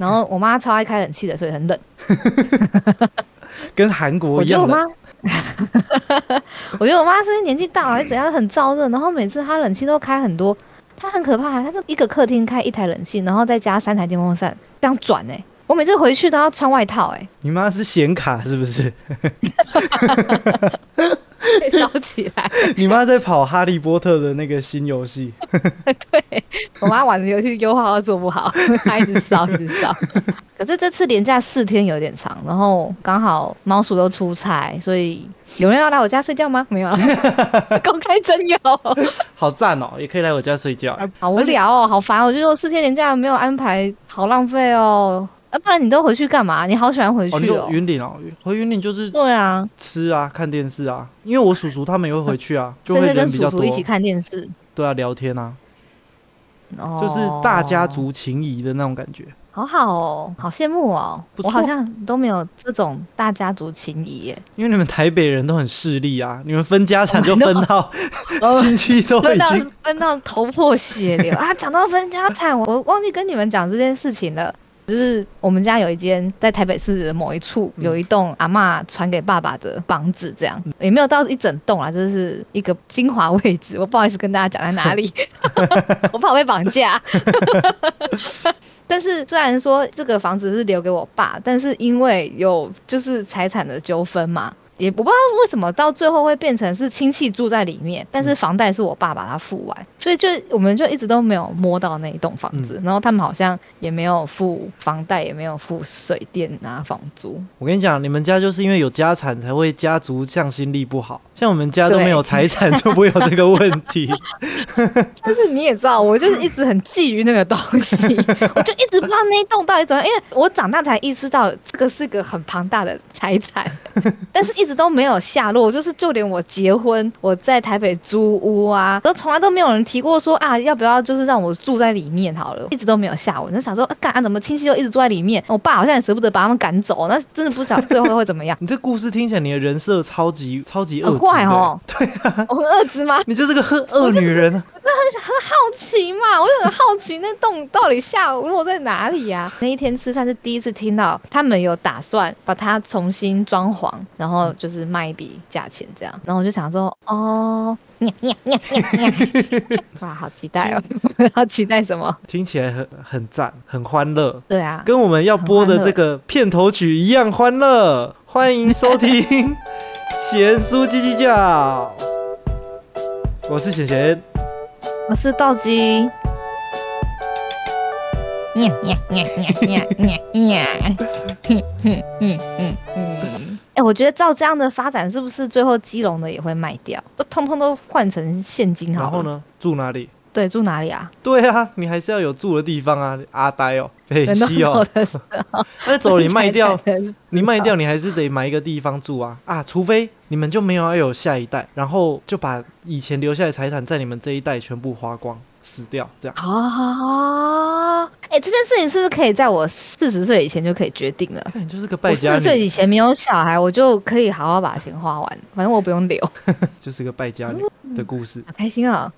然后我妈超爱开冷气的，所以很冷。跟韩国我觉得我一样的。妈，我觉得我妈是年纪大了还是怎样，很燥热，然后每次她冷气都开很多，她很可怕，她是一个客厅开一台冷气，然后再加三台电风扇，这样转哎、我每次回去都要穿外套哎、你妈是显卡是不是？被烧起来。你妈在跑哈利波特的那个新游戏，对我妈玩的游戏优化都做不好，她一直烧一直烧。可是这次连假四天有点长，然后刚好猫鼠又出差，所以有人要来我家睡觉吗？没有啊，公开真有，好赞哦，也可以来我家睡觉。好无聊哦，好烦哦。我觉得我四天连假没有安排，好浪费哦。啊，不然你都回去干嘛？你好喜欢回哦，你就去哦。云顶哦，回云顶就是对啊，吃啊、看电视啊，因为我叔叔他们也会回去啊，就会跟比较多叔叔一，起看电视，对啊，聊天啊，哦，就是大家族情谊的那种感觉。好好哦，好羡慕哦。我好像都没有这种大家族情谊耶。因为你们台北人都很势利啊，你们分家产就 Oh 分到哦 亲戚都分到分到头破血流啊！讲到分家产，我我忘记跟你们讲这件事情了。就是我们家有一间在台北市的某一处有一栋阿嬷传给爸爸的房子，这样也没有到一整栋啊，就是一个精华位置。我不好意思跟大家讲在哪里，我怕我被绑架。但是虽然说这个房子是留给我爸，但是因为有就是财产的纠纷嘛，也我不知道为什么到最后会变成是亲戚住在里面，但是房贷是我爸把他付完，所以就我们就一直都没有摸到那一栋房子，然后他们好像也没有付房贷，也没有付水电啊房租。我跟你讲，你们家就是因为有家产才会家族向心力不好，像我们家都没有财产，就不会有这个问题。但是你也知道，我就是一直很觊觎那个东西，我就一直不知道那一栋到底怎么样，因为我长大才意识到 这个是个很庞大的财产，但是一直都没有下落，就是就连我结婚，我在台北租屋啊，都从来都没有人提过说啊，要不要就是让我住在里面好了，一直都没有下我，就想说，啊干、啊、怎么亲戚又一直住在里面，我爸好像也舍不得把他们赶走，那真的不晓得最后会怎么样，你这故事听起来，你的人设超级超级恶很质的坏哦，对啊，我很恶质吗？你就是个很恶女人啊！很很好奇嘛，我就很好奇那洞到底下落在哪里呀、那一天吃饭是第一次听到他们有打算把它重新装潢，然后就是卖一笔价钱这样，然后我就想说，哦，呀呀呀呀呀，哇，好期待哦！好期待什么？听起来很很赞，很欢乐，对啊，跟我们要播的这个片头曲一样欢乐。欢迎收听《贤叔叽叽叫》，我是贤贤。我是道基。呀呀呀呀呀呀！哼哼哼哼哼！哎，我觉得照这样的发展，是不是最后基隆的也会卖掉？都通通都换成现金好了。然后？呢，住哪里？对，住哪里啊？对啊，你还是要有住的地方啊，阿呆哦，北人都走西哦，那走你卖掉，你卖掉，你还是得买一个地方住啊啊！除非你们就没有要有下一代，然后就把以前留下的财产在你们这一代全部花光，死掉，这样。啊！哎、这件事情是不是可以在我四十岁以前就可以决定了？看你就是个败家四十岁，以前没有小孩，我就可以好好把钱花完，反正我不用留。就是个败家女的故事。好开心哦！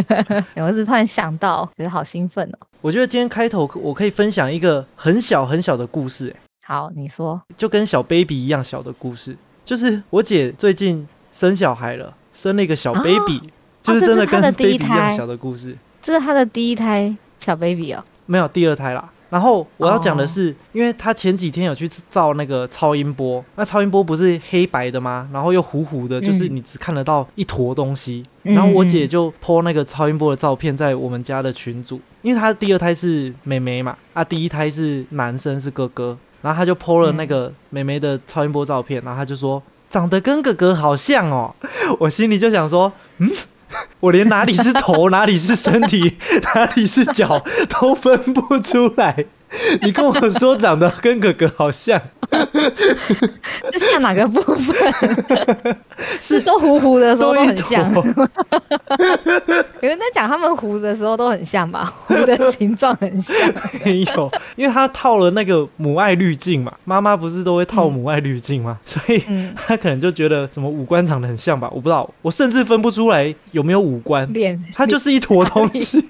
我是突然想到，觉得好兴奋哦。我觉得今天开头我可以分享一个很小很小的故事、欸好，你说就跟小 baby 一样小的故事，就是我姐最近生小孩了，生了一个小 baby，、就是真的跟第 baby 一胎小的故事。这是他的第一胎小 baby 哦。没有第二胎啦。然后我要讲的是，因为他前几天有去照那个超音波，那超音波不是黑白的吗？然后又糊糊的，就是你只看得到一坨东西。嗯然后我姐就 po 那个超音波的照片在我们家的群组，因为她第二胎是妹妹嘛，啊，第一胎是男生是哥哥，然后她就 po 了那个妹妹的超音波照片，然后她就说长得跟哥哥好像哦，我心里就想说，嗯。我连哪里是头，哪里是身体，哪里是脚都分不出来。你跟我说长得跟哥哥好像，是像哪个部分？是都糊糊的时候都很像。有人在讲他们糊的时候都很像吧？糊的形状很像。没有，因为他套了那个母爱滤镜嘛，妈妈不是都会套母爱滤镜吗？所以嗯，他可能就觉得什么五官长得很像吧，我不知道，我甚至分不出来有没有五官，脸它就是一坨东西。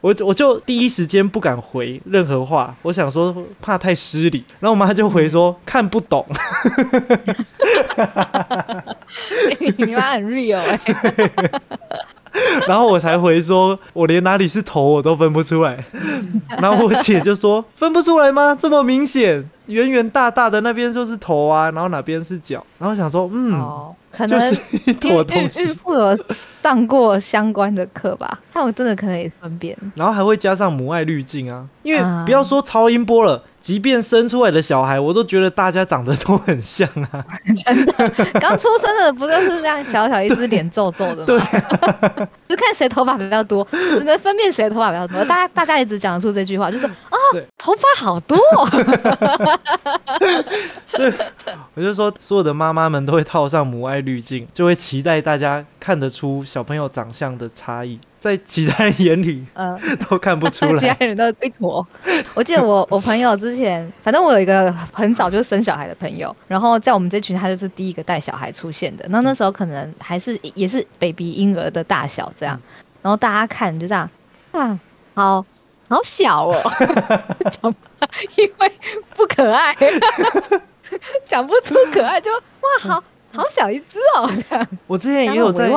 我我就第一时间不敢回任何话，我想说怕太失礼，然后我妈就回说看不懂，你妈很 real 哎、然后我才回说，我连哪里是头我都分不出来。然后我姐就说分不出来吗？这么明显，圆圆大大的那边就是头啊，然后哪边是脚。然后想说，嗯，哦，可就能是一因为孕坨东西孕，妇有上过相关的课吧，他们真的可能也分辨。然后还会加上母爱滤镜啊。因为啊不要说超音波了，即便生出来的小孩，我都觉得大家长得都很像啊。真的，刚出生的不就是这样小小一只脸皱皱的吗？对 就看谁头发比较多，只能分辨谁头发比较多。大家大家一直讲得出这句话，就是哦对，头发好多 哦，我就说，所有的妈妈们都会套上母爱滤镜，就会期待大家看得出小朋友长相的差异，在其他人眼里嗯，都看不出来 其他。人都一坨。我记得我 我朋友之前，反正我有一个很早就生小孩的朋友，然后在我们这群他就是第一个带小孩出现的。那那时候可能还是也是 baby 婴儿的大小这样，然后大家看就这样，啊，好好小哦，讲因为不可爱，讲不出可爱就哇好。好小一只哦，这样我之前也有在。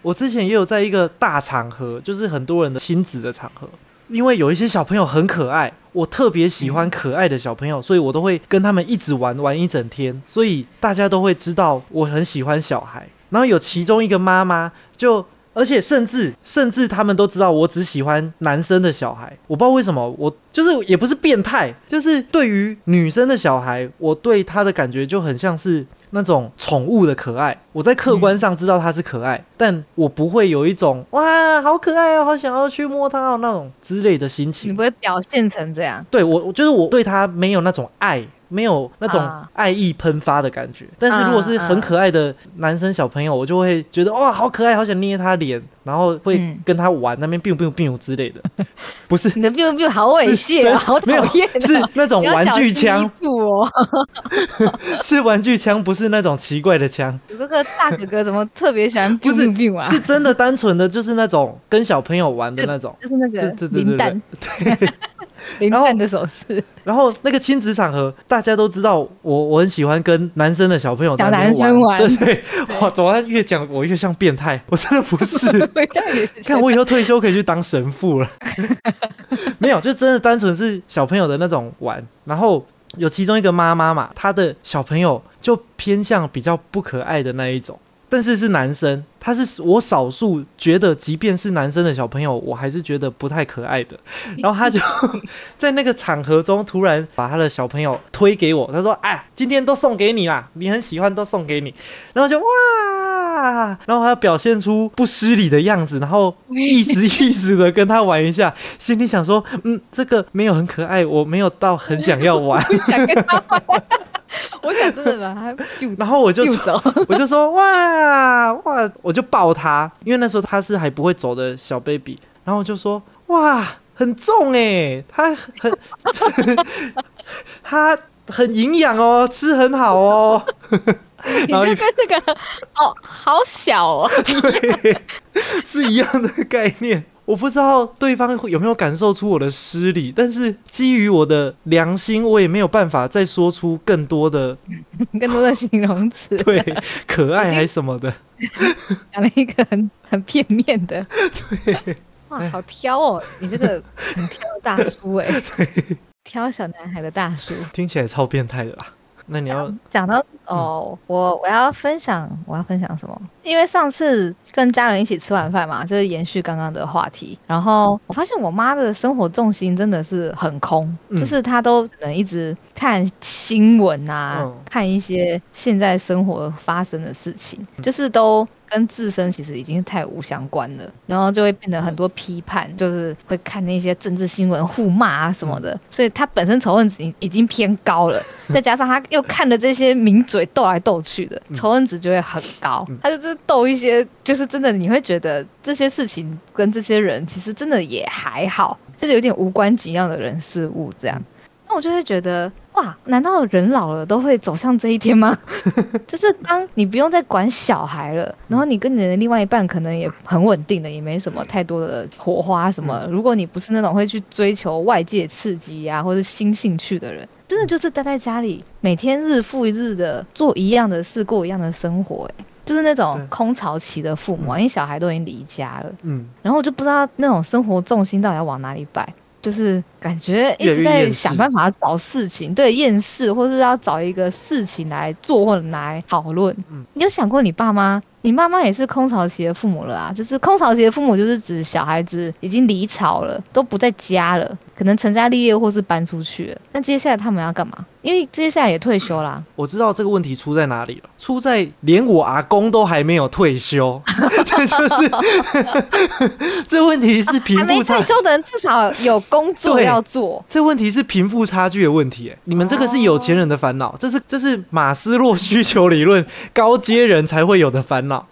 我之前也有在一个大场合，就是很多人的亲子的场合，因为有一些小朋友很可爱，我特别喜欢可爱的小朋友，所以我都会跟他们一直玩玩一整天，所以大家都会知道我很喜欢小孩。然后有其中一个妈妈就。而且甚至甚至他们都知道我只喜欢男生的小孩，我不知道为什么，我就是也不是变态，就是对于女生的小孩，我对她的感觉就很像是那种宠物的可爱。我在客观上知道它是可爱，但我不会有一种哇好可爱哦，好想要去摸它哦那种之类的心情你。不会表现成这样，对我，我就是我对它没有那种爱。没有那种啊爱意喷发的感觉，但是如果是很可爱的男生小朋友，我就会觉得哇，好可爱，好想捏他脸，然后会嗯。跟他玩那边 biu biu biu 之类的，不是。你的 biu biu 好猥亵是哦，好讨厌哦，是那种玩具枪。哦。是玩具枪，不是那种奇怪的枪，这个大哥哥怎么特别喜欢是 biu biu 啊？是真的单纯的就是那种跟小朋友玩的那种。就是那个林蛋，林 然后蛋的手势，然后那个亲子场合，大家都知道我我很喜欢跟男生的小朋友小男生玩。对对，哇，怎么越讲我越像变态？我真的不是。看我以后退休可以去当神父了。没有，就真的单纯是小朋友的那种玩。然后有其中一个妈妈嘛，她的小朋友就偏向比较不可爱的那一种，但是是男生，他是我少数觉得，即便是男生的小朋友，我还是觉得不太可爱的。然后他就在那个场合中突然把他的小朋友推给我，他说：“哎，今天都送给你啦，你很喜欢，都送给你。”然后就哇，然后他表现出不失礼的样子，然后意思意思的跟他玩一下，心里想说：“嗯，这个没有很可爱，我没有到很想要玩。”想跟他玩，我想真的把他 biu 然后我就说，走，我就说哇哇，我就抱他，因为那时候他是还不会走的小 baby，然后我就说哇，很重哎，他很他很营养哦，吃很好哦，你就跟那个哦，好小哦，对，是一样的概念。我不知道对方会有没有感受出我的失礼，但是基于我的良心，我也没有办法再说出更多的 更多的形容词，对可爱还什么的。讲了一个很很片面的，对哇，好挑哦，你这个很挑的大叔 哎，挑小男孩的大叔。听起来超变态的啦。那你要讲到哦，我我要分享，我要分享什么？因为上次跟家人一起吃晚饭嘛，就是延续刚刚的话题。然后我发现我妈的生活重心真的是很空，嗯就是她都可能一直看新闻啊，嗯看一些现在生活发生的事情，就是都。跟自身其实已经太无相关了，然后就会变得很多批判，就是会看那些政治新闻互骂啊什么的，所以她本身仇恨值已已经偏高了，再加上他又看了这些名嘴斗来斗去的，仇恨值就会很高。他就是斗一些，就是真的你会觉得这些事情跟这些人其实真的也还好，就是有点无关紧要的人事物这样。那我就会觉得，哇，难道人老了都会走向这一天吗？就是当你不用再管小孩了，然后你跟你的另外一半可能也很稳定的，也没什么太多的火花什么。如果你不是那种会去追求外界刺激呀，或者新兴趣的人，真的就是待在家里，每天日复一日的做一样的事，过一样的生活，哎。就是那种空巢期的父母，因为小孩都已经离家了，嗯，然后我就不知道那种生活重心到底要往哪里摆，就是感觉一直在想办法找事情，对，厌世，或是要找一个事情来做或者来讨论。嗯，你有想过你爸妈？你妈妈也是空巢期的父母了啊，就是空巢期的父母，就是指小孩子已经离巢了，都不在家了，可能成家立业或是搬出去了。那接下来他们要干嘛？因为接下来也退休啦。我知道这个问题出在哪里了，出在连我阿公都还没有退休，这就是 这问题是贫富差。退休的人至少有工作要做。这问题是贫富差距的问题，你们这个是有钱人的烦恼，这是这是马斯洛需求理论高阶人才会有的烦恼。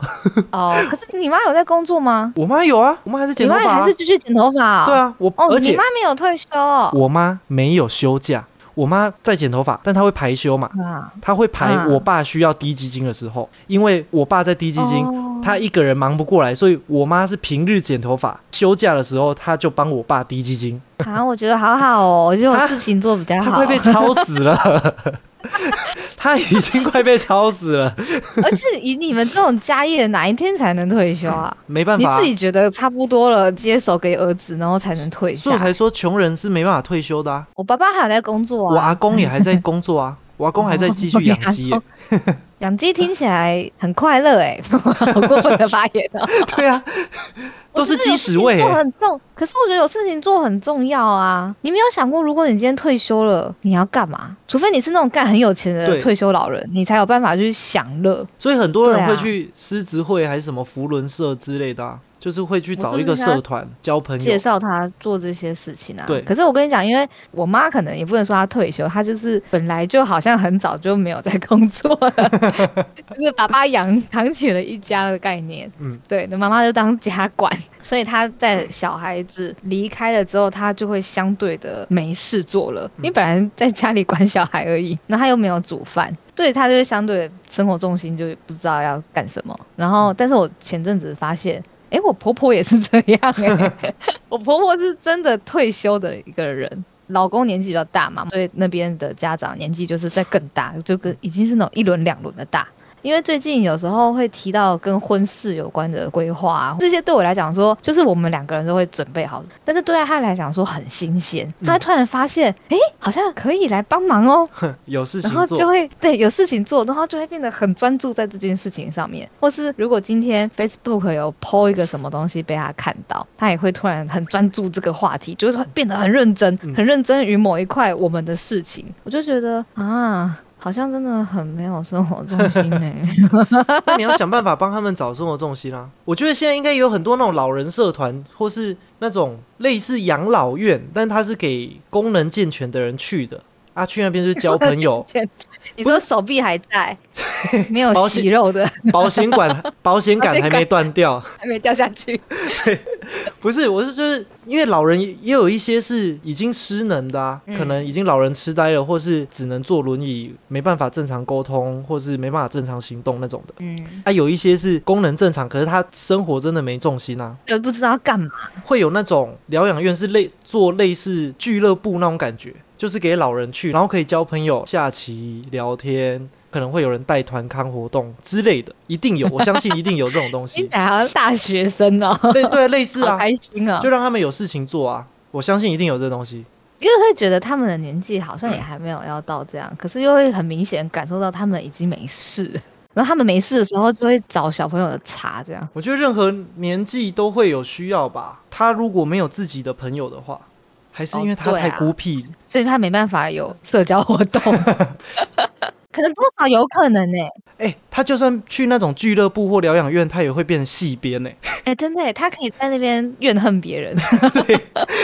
哦，可是你妈有在工作吗？我妈有啊，我妈还是剪头发，还是继续剪头发。对啊，我而且你妈没有退休，我妈没有休假，我妈在剪头发，但她会排休嘛？她会排我爸需要低基金的时候，因为我爸在低基金，她一个人忙不过来，所以我妈是平日剪头发，休假的时候她就帮我爸滴基金。啊，我觉得好好哦，我觉得我事情做比较好，快被超死了。他已经快被超死了，而且以你们这种家业，哪一天才能退休啊？没办法，你自己觉得差不多了，接手给儿子，然后才能退休。所以我才说穷人是没办法退休的啊。我爸爸还在工作啊，我阿公也还在工作啊，我阿公还在继续养鸡。养鸡听起来很快乐哎，好过分的发言哦。对啊。都是鸡屎味，很重。可是我觉得有事情做很重要啊！你没有想过，如果你今天退休了，你要干嘛？除非你是那种干很有钱的退休老人，你才有办法去享乐。所以很多人会去狮子会还是什么福伦社之类的。就是会去找一个社团交朋友，介绍他做这些事情啊。对，可是我跟你讲，因为我妈可能也不能说她退休，她就是本来就好像很早就没有在工作了，就是爸爸养养起了一家的概念。嗯，对，那妈妈就当家管，所以她在小孩子离开了之后，她就会相对的没事做了。因为本来在家里管小孩而已，那她又没有煮饭，所以他就会相对生活重心就不知道要干什么。然后，但是我前阵子发现。哎，我婆婆也是这样哎，我婆婆是真的退休的一个人，老公年纪比较大嘛，所以那边的家长年纪就是在更大，就跟已经是那种一轮两轮的大。因为最近有时候会提到跟婚事有关的规划，这些对我来讲说，就是我们两个人都会准备好，但是对他来讲说很新鲜，他突然发现，哎，好像可以来帮忙哦，有事情做，然后就会对有事情做，然后就会变得很专注在这件事情上面，或是如果今天 Facebook 有 po 一个什么东西被他看到，他也会突然很专注这个话题，就是会变得很认真，很认真于某一块我们的事情，我就觉得啊。好像真的很没有生活重心呢。那你要想办法帮他们找生活重心啦。我觉得现在应该有很多那种老人社团，或是那种类似养老院，但它是给功能健全的人去的。啊，去那边就是交朋友。你说手臂还在，没有息肉的保险管，保险杆还没断掉，还没掉下去。对，不是，我是就是因为老人也有一些是已经失能的啊，可能已经老人痴呆了，或是只能坐轮椅，没办法正常沟通，或是没办法正常行动那种的。嗯，啊，有一些是功能正常，可是他生活真的没重心啊，呃，不知道干嘛。会有那种疗养院是类做类似俱乐部那种感觉。就是给老人去，然后可以交朋友、下棋、聊天，可能会有人带团看活动之类的，一定有，我相信一定有这种东西。听起来好像大学生哦，对对，类似啊，开心啊，就让他们有事情做啊，我相信一定有这东西。因为会觉得他们的年纪好像也还没有要到这样，可是又会很明显感受到他们已经没事，然后他们没事的时候就会找小朋友的茬，这样。我觉得任何年纪都会有需要吧，他如果没有自己的朋友的话。还是因为他太孤僻，所以他没办法有社交活动。可能多少有可能呢？哎，他就算去那种俱乐部或疗养院，他也会变成戏编呢。哎，真的，他可以在那边怨恨别人，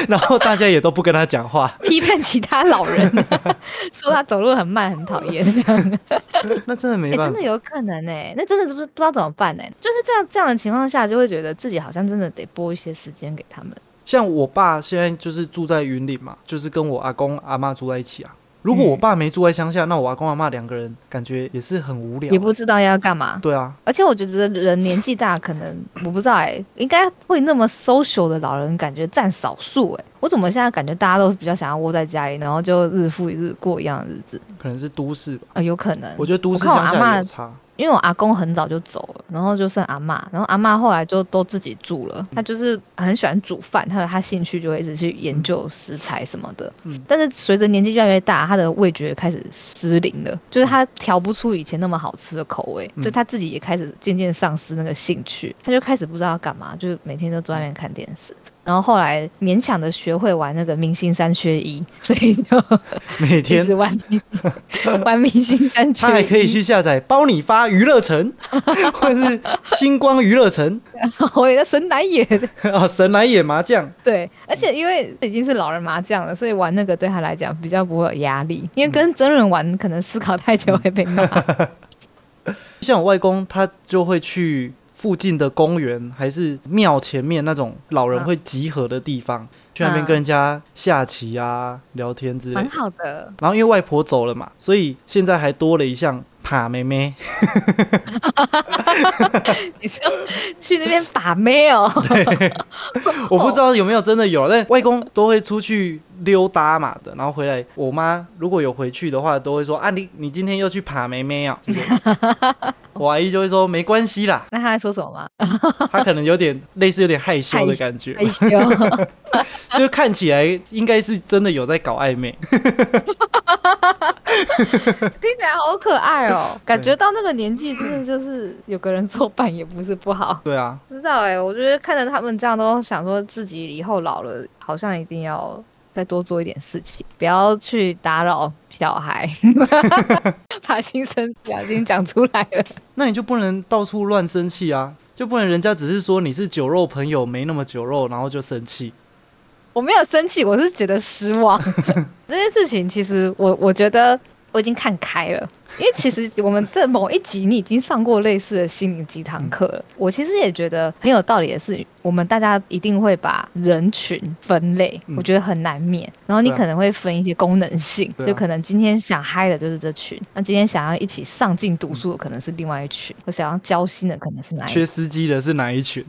然后大家也都不跟他讲话，批判其他老人，说他走路很慢，很讨厌。那真的没办法，真的有可能呢。那真的是不不知道怎么办呢？就是这样这样的情况下，就会觉得自己好像真的得拨一些时间给他们。像我爸现在就是住在云林嘛，就是跟我阿公阿妈住在一起啊。如果我爸没住在乡下，那我阿公阿妈两个人感觉也是很无聊也。不知道要干嘛。对啊，而且我觉得人年纪大，可能我不知道哎、应该会那么 social 的老人，感觉占少数哎。我怎么现在感觉大家都比较想要窝在家里，然后就日复一日过一样的日子？可能是都市吧。呃，有可能。我觉得都市乡下有差。因为我阿公很早就走了，然后就剩阿妈，然后阿妈后来就都自己住了。她就是很喜欢煮饭，他有她兴趣就会一直去研究食材什么的。嗯但是随着年纪越来越大，她的味觉开始失灵了，就是她调不出以前那么好吃的口味，嗯就她自己也开始渐渐丧失那个兴趣，她就开始不知道要干嘛，就是每天都坐在那边看电视。然后后来勉强的学会玩那个明星三缺一，所以就每一天直玩明星 玩明星三缺一。他还可以去下载包你发娱乐城，或者是星光娱乐城我也在神来也的。啊，神来也麻将。对，而且因为已经是老人麻将了，所以玩那个对他来讲比较不会有压力。因为跟真人玩，可能思考太久会被骂。像我外公，他就会去附近的公园，还是庙前面那种老人会集合的地方，去那边嗯跟人家下棋啊、聊天之类蛮的。好的，然后因为外婆走了嘛，所以现在还多了一项爬妹妹。你说去那边把妹哦？我不知道有没有真的有，但外公都会出去溜达嘛的，然后回来，我妈如果有回去的话，都会说啊，你你今天又去爬妹妹啊之类的。我阿姨就会说没关系啦，那他在说什么吗？她可能有点类似有点害羞的感觉，害羞，就看起来应该是真的有在搞暧昧。听起来好可爱哦。感觉到那个年纪，真的就是有个人作伴也不是不好。对啊，知道哎、我觉得看着他们这样，都想说自己以后老了，好像一定要再多做一点事情，不要去打扰小孩，把心声不小心讲出来了。那你就不能到处乱生气啊，就不能人家只是说你是酒肉朋友，没那么酒肉，然后就生气。我没有生气，我是觉得失望。这件事情其实我我觉得我已经看开了，因为其实我们在某一集你已经上过类似的心灵鸡汤课了。我其实也觉得很有道理的是，我们大家一定会把人群分类，嗯我觉得很难免。然后你可能会分一些功能性，就可能今天想嗨的就是这群，那今天想要一起上进读书的可能是另外一群，我想要交心的可能是哪一群。缺司机的是哪一群？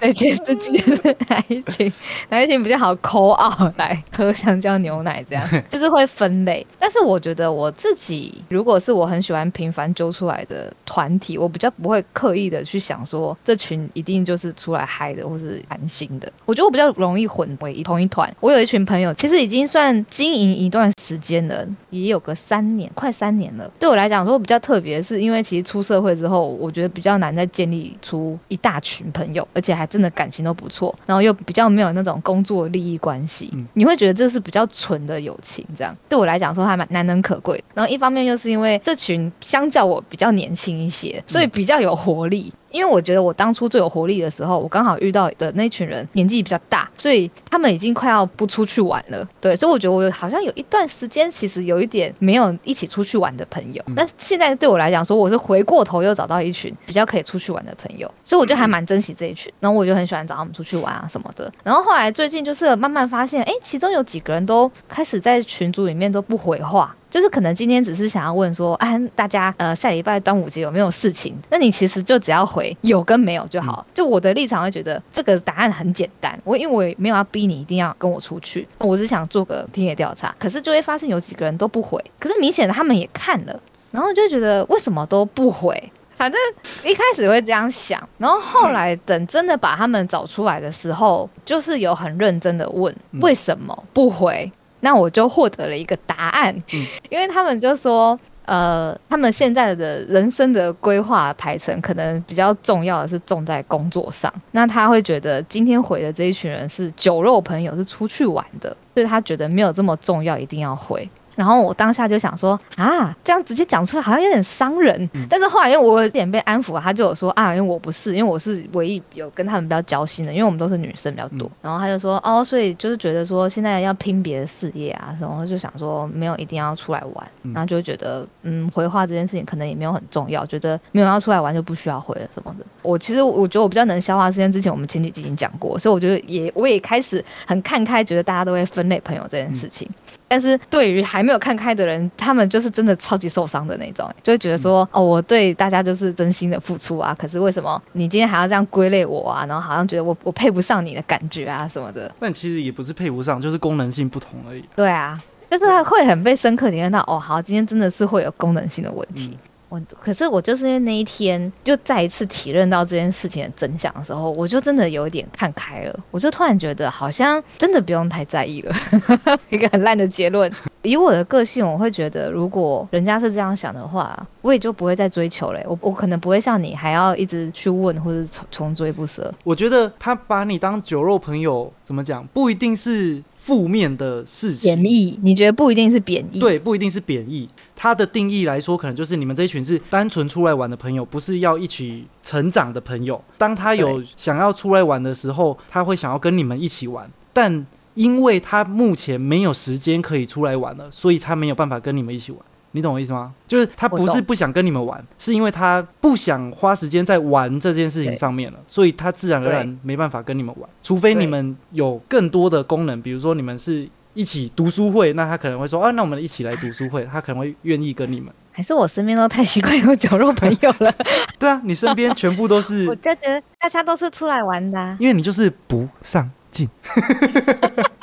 对，其实自己的哪一群哪一群比较好抠奥来喝香蕉牛奶，这样 就是会分类。但是我觉得我自己，如果是我很喜欢频繁揪出来的团体，我比较不会刻意的去想说这群一定就是出来嗨的或是安心的。我觉得我比较容易混为同一团。我有一群朋友，其实已经算经营一段时间了，也有个三年，快三年了。对我来讲说比较特别，是因为其实出社会之后，我觉得比较难再建立出一大群朋友，而且还真的感情都不错，然后又比较没有那种工作利益关系，嗯你会觉得这是比较纯的友情，这样对我来讲说还蛮难能可贵。然后一方面又是因为这群相较我比较年轻一些，所以比较有活力。因为我觉得我当初最有活力的时候，我刚好遇到的那群人年纪比较大，所以他们已经快要不出去玩了。对，所以我觉得我好像有一段时间其实有一点没有一起出去玩的朋友。但现在对我来讲说，我是回过头又找到一群比较可以出去玩的朋友，所以我就还蛮珍惜这一群。然后我就很喜欢找他们出去玩啊什么的。然后后来最近就是慢慢发现，哎，其中有几个人都开始在群组里面都不回话。就是可能今天只是想要问说，啊，大家呃下礼拜端午节有没有事情？那你其实就只要回有跟没有就好。就我的立场会觉得这个答案很简单，我因为我也没有要逼你一定要跟我出去，我只想做个田野调查。可是就会发现有几个人都不回，可是明显的他们也看了，然后就觉得为什么都不回？反正一开始会这样想，然后后来等真的把他们找出来的时候，就是有很认真的问嗯为什么不回。那我就获得了一个答案，嗯因为他们就说，呃，他们现在的人生的规划排程可能比较重要的是重在工作上。那他会觉得今天回的这一群人是酒肉朋友，是出去玩的，所以他觉得没有这么重要，一定要回。然后我当下就想说啊，这样直接讲出来好像有点伤人。嗯但是后来因为我有点被安抚，他就有说啊，因为我不是，因为我是唯一有跟他们比较交心的，因为我们都是女生比较多。嗯然后他就说哦，所以就是觉得说现在要拼别的事业啊什么，就想说没有一定要出来玩，嗯然后就觉得嗯，回话这件事情可能也没有很重要，觉得没有要出来玩就不需要回了什么的。我其实我觉得我比较能消化时间，之前我们前几集已经讲过，所以我觉得也我也开始很看开，觉得大家都会分类朋友这件事情。但是对于还没有看开的人，他们就是真的超级受伤的那种，就会觉得说，哦，我对大家就是真心的付出啊，可是为什么你今天还要这样归类我啊？然后好像觉得我我配不上你的感觉啊什么的。但其实也不是配不上，就是功能性不同而已。对啊，就是会很被深刻体验到，哦，好，今天真的是会有功能性的问题。我可是我就是因为那一天就再一次体认到这件事情的真相的时候，我就真的有一点看开了，我就突然觉得好像真的不用太在意了，一个很烂的结论。以我的个性，我会觉得如果人家是这样想的话，我也就不会再追求了。我我可能不会像你还要一直去问或者重重追不舍。我觉得他把你当酒肉朋友，怎么讲？不一定是负面的事情贬。义，你觉得不一定是贬义？，对，不一定是贬义。它的定义来说，可能就是你们这一群是单纯出来玩的朋友，不是要一起成长的朋友。当他有想要出来玩的时候，他会想要跟你们一起玩，但因为他目前没有时间可以出来玩了，所以他没有办法跟你们一起玩。你懂我意思吗？就是他不是不想跟你们玩，是因为他不想花时间在玩这件事情上面了，所以他自然而然没办法跟你们玩，除非你们有更多的功能，比如说你们是一起读书会，那他可能会说啊，那我们一起来读书会，他可能会愿意跟你们。还是我身边都太习惯有酒肉朋友了。对啊，你身边全部都是 我，就觉得大家都是出来玩的、啊，因为你就是不上进。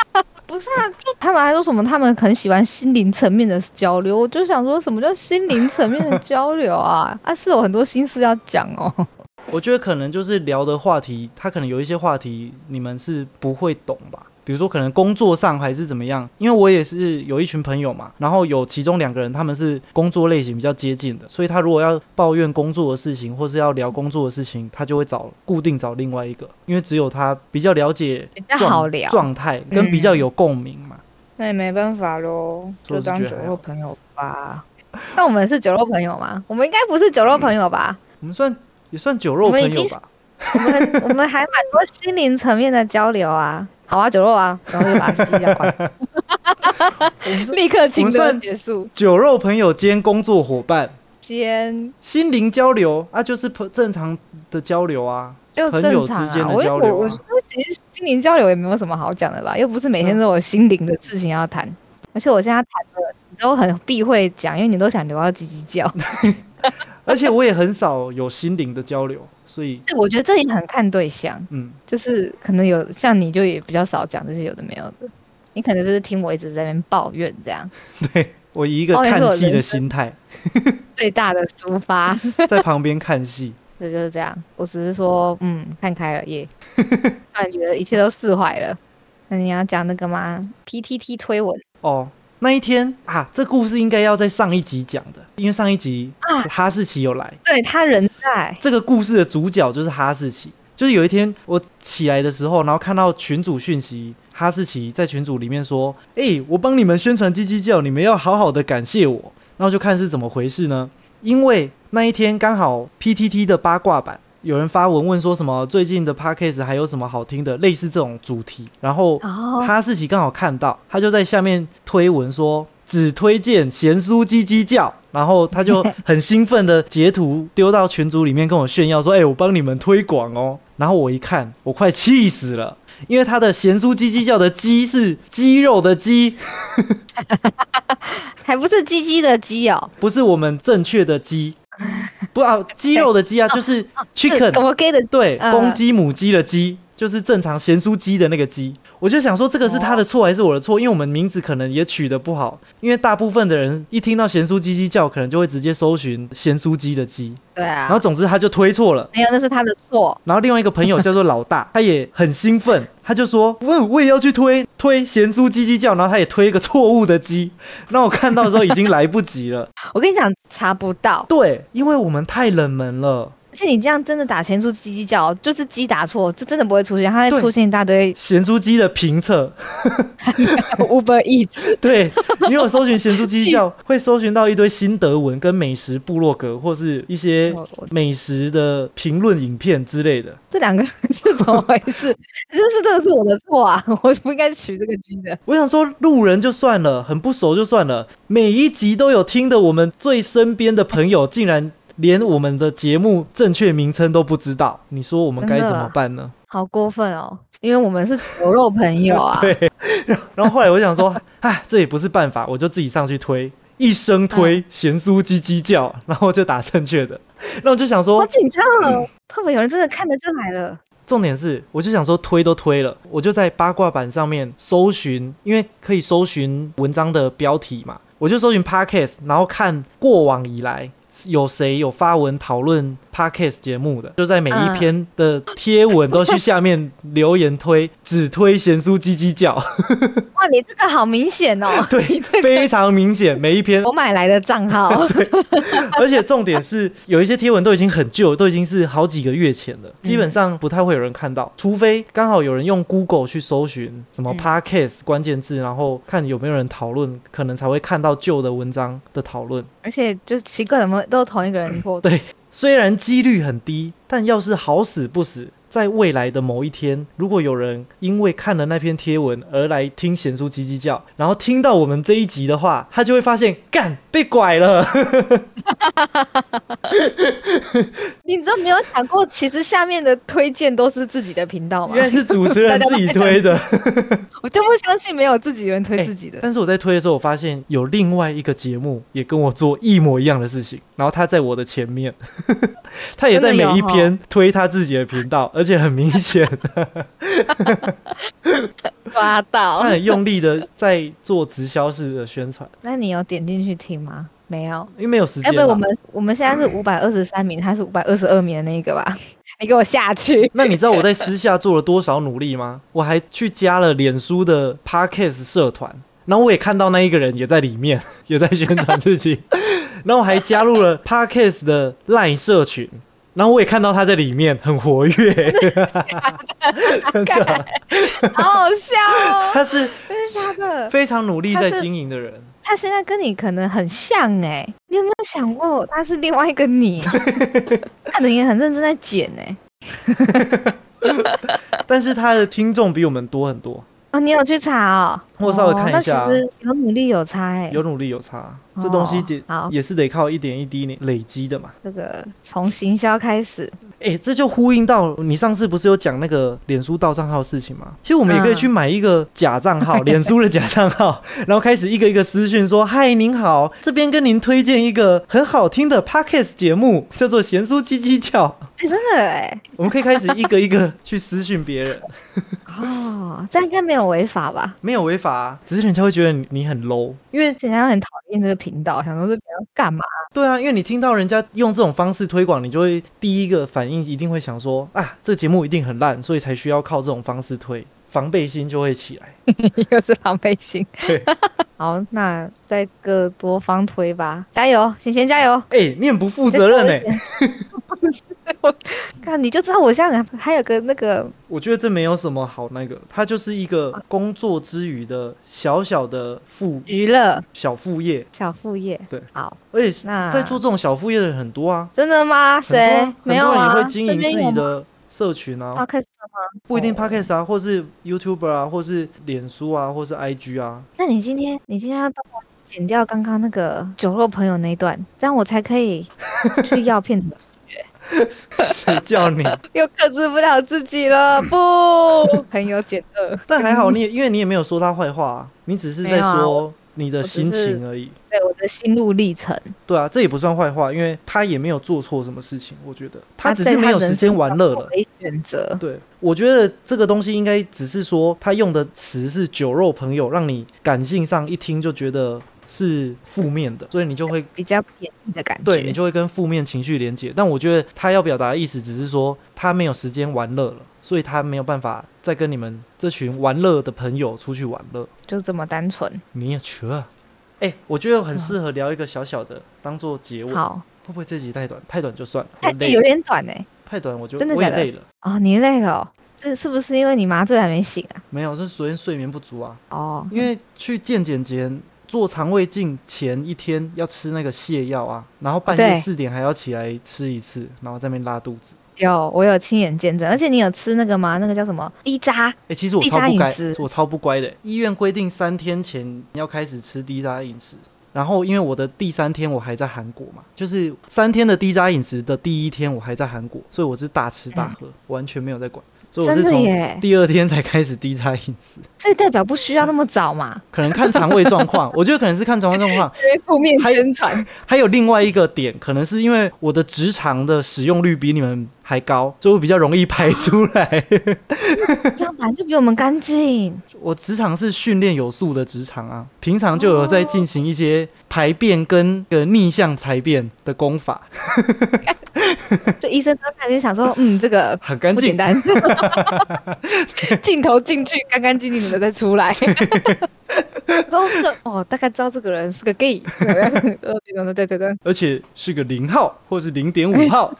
不是啊？就他们还说什么他们很喜欢心灵层面的交流，我就想说什么叫心灵层面的交流啊？啊，是有很多心事要讲哦。我觉得可能就是聊的话题，他可能有一些话题你们是不会懂吧。比如说，可能工作上还是怎么样，因为我也是有一群朋友嘛，然后有其中两个人他们是工作类型比较接近的，所以他如果要抱怨工作的事情，或是要聊工作的事情，他就会找固定找另外一个，因为只有他比较了解比较好聊状态，跟比较有共鸣嘛。那也没办法喽，就当酒肉朋友吧。那我们是酒肉朋友吗？我们应该不是酒肉朋友吧？我们算也算酒肉朋友吧。我们我们还蛮多心灵层面的交流啊。好啊，酒肉啊，然后就把机架关，我们是立刻请得我们算结束。酒肉朋友兼工作伙伴，兼心灵交流啊，就是朋正常的交流啊。就朋友正常之间的交流啊我我觉得其实心灵交流也没有什么好讲的吧，又不是每天都有心灵的事情要谈。而且我现在谈的你都很避讳讲，因为你都想留到叽叽叫。而且我也很少有心灵的交流，所以我觉得这也很看对象，嗯，就是可能有像你就也比较少讲这些有的没有的，你可能就是听我一直在那边抱怨这样，对我以一个看戏的心态最大的抒发。在旁边看戏。这就是这样，我只是说，嗯，看开了耶，突然觉得一切都释怀了。那你要讲那个吗？PTT 推文哦，那一天啊，这故事应该要在上一集讲的，因为上一集啊哈士奇有来，对他人在，这个故事的主角就是哈士奇。就是有一天我起来的时候，然后看到群主讯息，哈士奇在群组里面说：“诶，我帮你们宣传鸡鸡叫，你们要好好的感谢我。”然后就看是怎么回事呢？因为那一天刚好 PTT 的八卦版有人发文问说什么最近的 Podcast 还有什么好听的，类似这种主题，然后哦，哈士奇刚好看到，他就在下面推文说只推荐咸酥鸡鸡叫，然后他就很兴奋的截图丢到群组里面跟我炫耀说：“哎、我帮你们推广哦。”然后我一看，我快气死了，因为他的咸酥鸡鸡叫的鸡是鸡肉的鸡，还不是鸡鸡的鸡哦，不是我们正确的鸡，不啊，鸡肉的鸡啊，就是是 chicken，我给的对，呃公鸡母鸡的鸡，就是正常咸酥鸡的那个鸡。我就想说，这个是他的错还是我的错？因为我们名字可能也取得不好，因为大部分的人一听到咸酥鸡鸡叫，可能就会直接搜寻咸酥鸡的鸡。对啊然后，总之他就推错了。没有，那是他的错。然后另外一个朋友叫做老大，他也很兴奋，他就说：“我我也要去推推咸酥鸡鸡叫。”然后他也推一个错误的鸡。那我看到的时候已经来不及了。我跟你讲，查不到，对，因为我们太冷门了。而且你这样真的打咸酥鸡鸡叫，就是鸡打错，就真的不会出现，它会出现一大堆咸酥鸡的评测，Uber Eats。对，因为我搜寻咸酥鸡叫，会搜寻到一堆新德文跟美食部落格，或是一些美食的评论影片之类的。这两个人是怎么回事？就是这个是我的错啊，我不应该取这个鸡的。我想说，路人就算了，很不熟就算了，每一集都有听的，我们最身边的朋友竟然连我们的节目正确名称都不知道，你说我们该怎么办呢？好过分哦！因为我们是酒肉朋友啊。对，然后后来我想说，哎，这也不是办法，我就自己上去推，一声推嗯咸酥鸡鸡叫，然后就打正确的。那我就想说好说，紧张哦！特别有人真的看得出来了？重点是，我就想说推都推了，我就在八卦版上面搜寻，因为可以搜寻文章的标题嘛，我就搜寻 podcast，然后看过往以来有谁有发文讨论 podcast 节目的，就在每一嗯篇的贴文都去下面留言推，只推贤书鸡鸡叫，哇，你这个好明显哦！对非常明显，每一篇 我买来的账号，对而且重点是，有一些贴文都已经很旧，都已经是好几个月前了，基本上不太会有人看到，除非刚好有人用 Google 去搜寻什么嗯。Podcast 关键字，然后看有没有人讨论，可能才会看到旧的文章的讨论。而且就奇怪，怎么都同一个人过？对，虽然几率很低，但要是好死不死，在未来的某一天，如果有人因为看了那篇贴文而来听贤叔叽叽叫，然后听到我们这一集的话，他就会发现，干被拐了。你都没有想过，其实下面的推荐都是自己的频道吗原？来是主持人自己推的。我就不相信没有自己人推自己的。但是我在推的时候，我发现有另外一个节目也跟我做一模一样的事情，然后他在我的前面，他也在每一篇推他自己的频道，而且很明显，抓到他。很用力的在做直销式的宣传，那你有点进去听吗？没有。因为没有时哎，间哎。不，我们我们现在是五百二十三名，他是五百二十二名的那一个吧？你给我下去！那你知道我在私下做了多少努力吗？我还去加了脸书的 Podcast 社团，然后我也看到那一个人也在里面，也在宣传自己，然后我还加入了 Podcast 的 LINE 社群，然后我也看到他在里面很活跃，真的，好好笑哦，他是真的假的？非常努力在经营的人。他现在跟你可能很像哎、你有没有想过他是另外一个你？他可能也很认真在剪哎、但是他的听众比我们多很多，哦，你有去查哦？我稍微看一下其实有努力有差哎、有努力有差，这东西也好也是得靠一点一滴累积的嘛。这个从行销开始，哎、这就呼应到你上次不是有讲那个脸书盗账号事情吗？其实我们也可以嗯去买一个假账号，脸书的假账号，然后开始一个一个私讯说：“嗨，您好，这边跟您推荐一个很好听的 podcast 节目，叫做《贤叔叽叽叫》。哎、真的哎、”我们可以开始一个一个去私讯别人，哦，这样应该没有违法吧？没有违法、啊，只是人家会觉得你你很 low，因为人家很讨厌这个频道，想说这频道干嘛？对啊，因为你听到人家用这种方式推广，你就会第一个反应一定会想说啊，这个节目一定很烂，所以才需要靠这种方式推，防备心就会起来。又是防备心。对，好，那再各多方推吧，加油，贤贤加油！哎、你很不负责任 哎、我看你就知道我现在还有个那个我觉得这没有什么好那个，它就是一个工作之余的小小的副娱乐小副业，小副业。对，好，而且在做这种小副业的人很多啊，真的吗？谁啊没有啊？很多人也会经营自己的社群啊，podcast 不一定哦 podcast 啊，或是 YouTuber 啊，或是脸书啊，或是 IG 啊。那你今天你今天要帮我剪掉刚刚那个酒肉朋友那一段，这样我才可以 去要片子。谁叫你？又克制不了自己了，不，很有简恶。但还好你也，因为你也没有说他坏话、啊，你只是在说你的心情而已。对我的心路历程，对啊，这也不算坏话，因为他也没有做错什么事情，我觉得他只是没有时间玩乐了。选择。对，我觉得这个东西应该只是说他用的词是酒肉朋友，让你感性上一听就觉得是负面的，所以你就会比较便宜的感觉，对你就会跟负面情绪连接。但我觉得他要表达的意思只是说他没有时间玩乐了，所以他没有办法再跟你们这群玩乐的朋友出去玩乐。就这么单纯。你也缺啊？哎、我觉得很适合聊一个小小的当做结尾。好，会不会这集太短？太短就算了，我太有。点短呢。太短我就真的累了。哦，你累了哦、这是不是因为你麻醉还没醒啊？没有，是昨天睡眠不足啊。哦，因为去健检前做肠胃镜前一天要吃那个泻药啊，然后半夜四点还要起来吃一次，然后在那边拉肚子。有我有亲眼见证，而且你有吃那个吗？那个叫什么低渣？哎、其实我超不该渣饮食，我超不乖的。医院规定三天前要开始吃低渣饮食，然后因为我的第三天我还在韩国嘛，就是三天的低渣饮食的第一天我还在韩国，所以我是大吃大喝，完全没有在管。所以我是从，第二天才开始低渣饮食，所以代表不需要那么早嘛？可能看肠胃状况，我觉得可能是看肠胃状况，负面宣传，还有另外一个点，可能是因为我的直肠的使用率比你们还高，就会比较容易排出来。这样反正就比我们干净。我职场是训练有素的职场啊，平常就有在进行一些排便跟个逆向排便的功法，这医生刚才就想说，嗯，这个很干净。不简单，镜头进去干干净净的再出来。然后这个哦，大概知道这个人是个 gay，对对对，而且是个零号或是零点五号，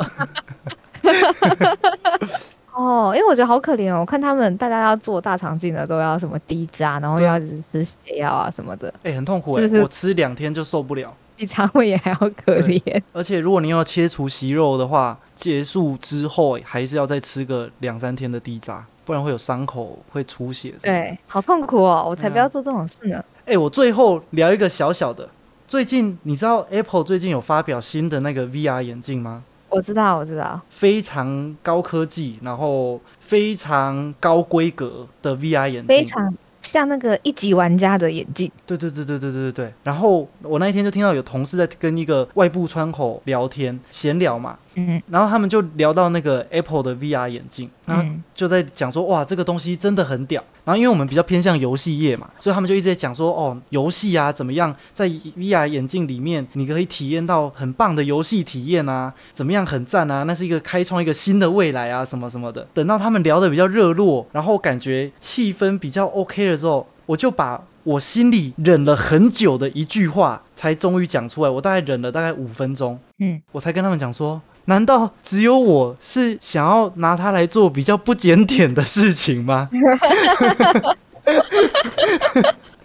哦，因为我觉得好可怜哦，我看他们大家要做大肠镜的都要什么低渣，然后要吃泻药啊什么的，哎、很痛苦哎、就是我吃两天就受不了。比肠胃炎还要可怜。而且如果你要切除息肉的话，结束之后还是要再吃个两三天的低渣，不然会有伤口，会出血。对，好痛苦哦，我才不要做这种事呢。哎、我最后聊一个小小的，最近你知道 Apple 最近有发表新的那个 VR 眼镜吗？我知道，我知道，非常高科技，然后非常高规格的 VR 眼镜，非常像那个一级玩家的眼镜。对对对对对对对对。然后我那一天就听到有同事在跟一个外部窗口聊天闲聊嘛，嗯然后他们就聊到那个 Apple 的 VR 眼镜，然后嗯，就在讲说哇，这个东西真的很屌。然后因为我们比较偏向游戏业嘛，所以他们就一直在讲说哦，游戏啊怎么样，在 VR 眼镜里面你可以体验到很棒的游戏体验啊，怎么样很赞啊，那是一个开创一个新的未来啊，什么什么的。等到他们聊得比较热络，然后感觉气氛比较 OK 的时候，我就把我心里忍了很久的一句话，才终于讲出来。我大概忍了大概五分钟，嗯，我才跟他们讲说，难道只有我是想要拿它来做比较不检点的事情吗？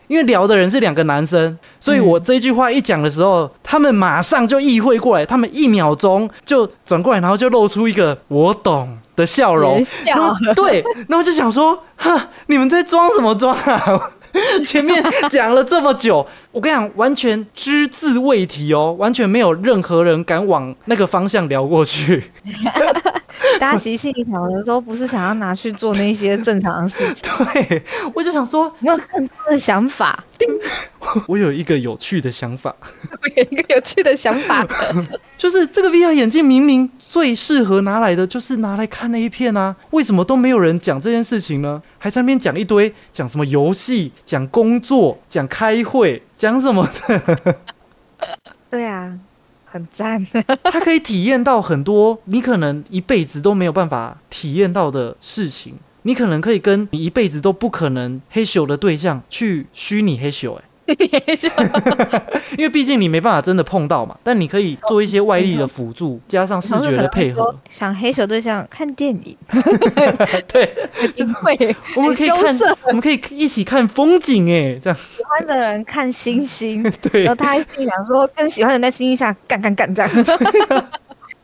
因为聊的人是两个男生，所以我这句话一讲的时候，他们马上就意会过来，他们一秒钟就转过来，然后就露出一个我懂的笑容。笑然后对，那我就想说，哈，你们在装什么装啊？前面讲了这么久，我跟你讲，完全只字未提哦，完全没有任何人敢往那个方向聊过去。大家其实心里想的都不是想要拿去做那些正常的事情，对，我就想说，你有更多的想法。我有一个有趣的想法，我有一个有趣的想法，就是这个 VR 眼镜明明最适合拿来的就是拿来看 A 片啊，为什么都没有人讲这件事情呢？还在那边讲一堆，讲什么游戏，讲工作，讲开会，讲什么的。对啊，很赞。他可以体验到很多你可能一辈子都没有办法体验到的事情。你可能可以跟你一辈子都不可能黑咻的对象去虚拟黑咻，哎，因为毕竟你没办法真的碰到嘛。但你可以做一些外力的辅助，加上视觉的配合。想黑手对象看电影，对，一定会我们可以看我们可以一起看风景，哎，这样喜欢的人看星星，对然后他还心想说，跟喜欢的人在星星下干干干这样，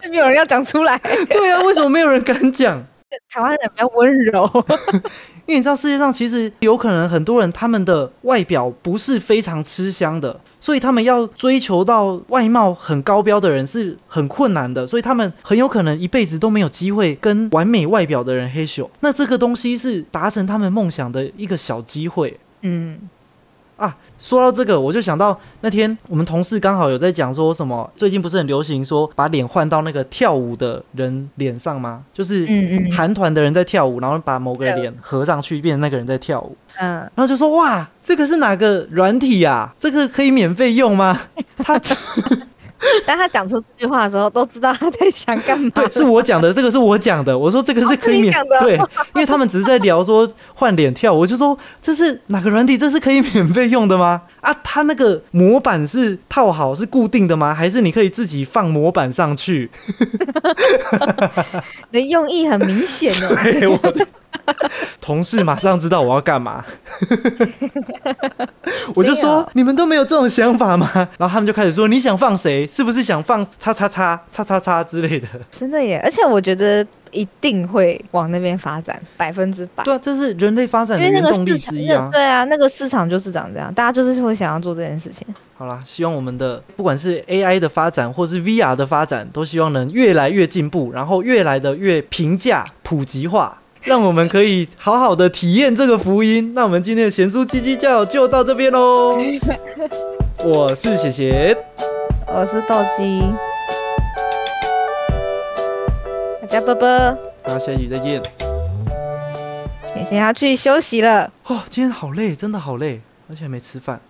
就没有人要讲出来。对啊，为什么没有人敢讲？台湾人比较温柔，因为你知道世界上其实有可能很多人他们的外表不是非常吃香的，所以他们要追求到外貌很高标的人是很困难的，所以他们很有可能一辈子都没有机会跟完美外表的人黑咻。那这个东西是达成他们梦想的一个小机会。嗯，啊，说到这个，我就想到那天我们同事刚好有在讲说什么，最近不是很流行说把脸换到那个跳舞的人脸上吗？就是韩团的人在跳舞，然后把某个脸合上去，变成那个人在跳舞，嗯，然后就说哇，这个是哪个软体啊？这个可以免费用吗？他 当他讲出这句话的时候，都知道他在想干嘛。对，是我讲的，这个是我讲的。我说这个是可以免、的对，因为他们只是在聊说换脸跳，我就说这是哪个软体，这是可以免费用的吗？啊，他那个模板是套好是固定的吗？还是你可以自己放模板上去？你的用意很明显哦。对，我的 同事马上知道我要干嘛，我就说你们都没有这种想法吗？然后他们就开始说你想放谁？是不是想放叉叉叉叉叉叉之类的？真的耶！而且我觉得一定会往那边发展，百分之百。对啊，这是人类发展的原动力之一啊。对啊，那个市场就是长这样，大家就是会想要做这件事情。好啦，希望我们的不管是 AI 的发展或是 VR 的发展，都希望能越来越进步，然后越来的越平价普及化，让我们可以好好的体验这个福音。那我们今天的贤叔叽叽叫就到这边喽。我是贤贤，我是豆鸡，大家啵啵，大家下一集再见。先先要去休息了。哦，今天好累，真的好累，而且还没吃饭。